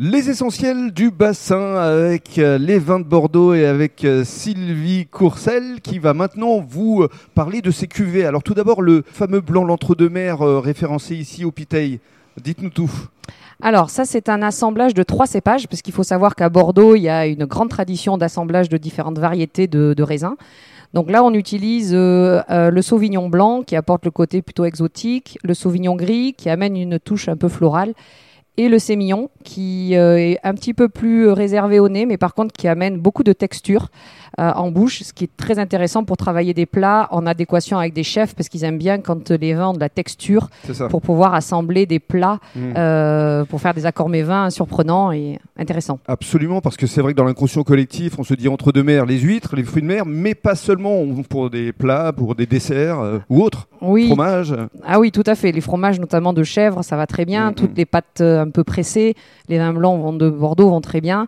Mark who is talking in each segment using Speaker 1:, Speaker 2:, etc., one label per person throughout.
Speaker 1: Les essentiels du bassin avec euh, les vins de Bordeaux et avec euh, Sylvie Courcel qui va maintenant vous euh, parler de ces cuvées. Alors tout d'abord le fameux blanc l'entre-deux-mer référencé ici au Piteil. Dites-nous tout.
Speaker 2: Alors ça c'est un assemblage de trois cépages parce qu'il faut savoir qu'à Bordeaux il y a une grande tradition d'assemblage de différentes variétés de, raisins. Donc là, on utilise le sauvignon blanc qui apporte le côté plutôt exotique, le sauvignon gris qui amène une touche un peu florale, et le sémillon qui euh, est un petit peu plus réservé au nez, mais par contre qui amène beaucoup de texture euh, en bouche, ce qui est très intéressant pour travailler des plats en adéquation avec des chefs, parce qu'ils aiment bien quand les vins ont de la texture pour pouvoir assembler des plats, mmh. euh, pour faire des accords vins surprenants et intéressants.
Speaker 1: Absolument, parce que c'est vrai que dans l'inconscient collectif, on se dit entre deux mers, les huîtres, les fruits de mer, mais pas seulement pour des plats, pour des desserts euh, ou autres.
Speaker 2: Oui.
Speaker 1: Fromages.
Speaker 2: Ah oui, tout à fait. Les fromages, notamment de chèvre, ça va très bien. Mmh, Toutes les pâtes un peu pressées, les vins blancs de Bordeaux vont très bien.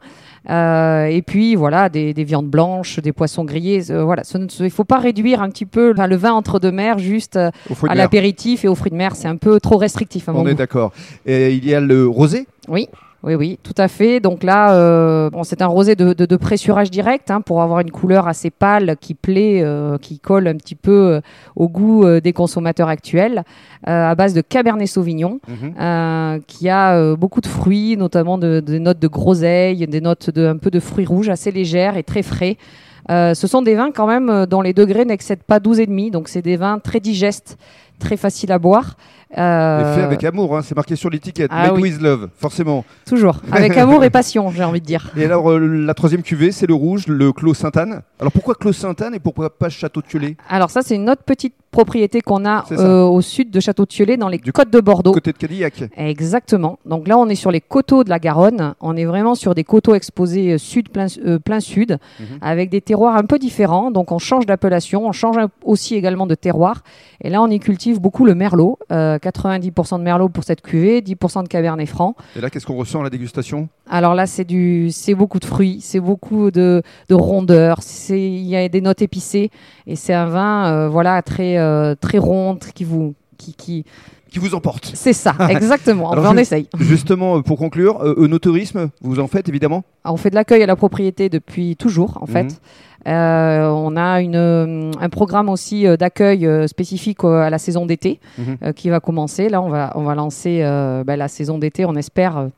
Speaker 2: et puis voilà, des viandes blanches, des poissons grillés. Euh, voilà, il ne faut pas réduire un petit peu le vin entre deux mers juste euh, à l'apéritif et aux fruits de mer. C'est un peu trop restrictif.
Speaker 1: On est d'accord. Et il y a le rosé?
Speaker 2: Oui. Oui, oui, tout à fait. Donc là, euh, bon, c'est un rosé de, de, pressurage direct hein, pour avoir une couleur assez pâle qui plaît, qui colle un petit peu au goût des consommateurs actuels, à base de Cabernet Sauvignon, mhm. qui a beaucoup de fruits, notamment des notes de groseille, des notes de un peu de fruits rouges assez légères et très frais. Euh, ce sont des vins quand même euh, dont les degrés n'excèdent pas 12,5, donc c'est des vins très digestes, très faciles à boire.
Speaker 1: Euh... fait avec amour, hein, c'est marqué sur l'étiquette. Ah, Made with love, forcément.
Speaker 2: Toujours, avec amour et passion, j'ai envie de dire.
Speaker 1: Et alors, euh, la troisième cuvée, c'est le rouge, le Clos Sainte-Anne. Alors pourquoi Clos Sainte-Anne et pourquoi pas Château de Thiollet?
Speaker 2: Alors ça, c'est une autre petite propriété qu'on a euh, au sud de Château-Thiollet, dans les côtes de Bordeaux.
Speaker 1: Côté de Cadillac.
Speaker 2: Exactement. Donc là, on est sur les coteaux de la Garonne. On est vraiment sur des coteaux exposés euh, sud plein, euh, plein sud, mhm. avec des terroirs un peu différents. Donc on change d'appellation, on change aussi également de terroir. Et là, on y cultive beaucoup le merlot. 90% de merlot pour cette cuvée, 10% de cabernet franc.
Speaker 1: Et là, qu'est-ce qu'on ressent à la dégustation?
Speaker 2: Alors là, c'est du, c'est beaucoup de fruits, c'est beaucoup de, de rondeur, il y a des notes épicées, et c'est un vin, voilà, très euh, très ronde, qui vous, qui, qui,
Speaker 1: qui vous emporte.
Speaker 2: C'est ça, exactement. on essaye.
Speaker 1: Justement, euh, pour conclure, euh, Eunotourisme, vous en faites évidemment?
Speaker 2: On fait de l'accueil à la propriété depuis toujours, en fait. Mhm. on a une, un programme aussi d'accueil spécifique à la saison d'été mhm. qui va commencer. Là, on va, on va lancer ben, la saison d'été, on espère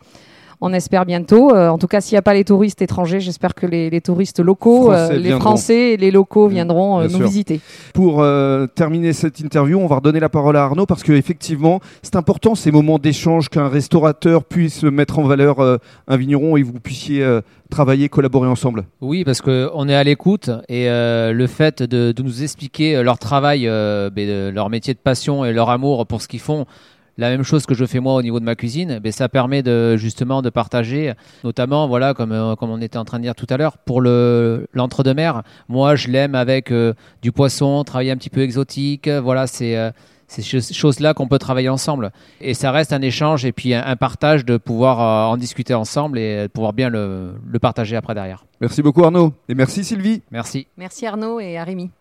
Speaker 2: on espère bientôt. Euh, en tout cas, s'il n'y a pas les touristes étrangers, j'espère que les, touristes locaux, euh, les Français et les locaux mmh, viendront euh, nous visiter.
Speaker 1: Pour terminer cette interview, on va redonner la parole à Arnaud parce qu'effectivement, c'est important ces moments d'échange qu'un restaurateur puisse mettre en valeur un vigneron et vous puissiez travailler, collaborer ensemble.
Speaker 3: Oui, parce qu'on est à l'écoute et le fait de, nous expliquer leur travail, ben, leur métier de passion et leur amour pour ce qu'ils font, la même chose que je fais moi au niveau de ma cuisine, mais ça permet de justement de partager, notamment voilà comme euh, comme on était en train de dire tout à l'heure pour le l'entre-deux-mer. Moi, je l'aime avec euh, du poisson, travailler un petit peu exotique. Voilà, c'est euh, ces choses-là qu'on peut travailler ensemble. Et ça reste un échange et puis un, partage de pouvoir en discuter ensemble et de pouvoir bien le, le partager après derrière.
Speaker 1: Merci beaucoup Arnaud et merci Sylvie.
Speaker 3: Merci.
Speaker 2: Merci Arnaud et Arémi.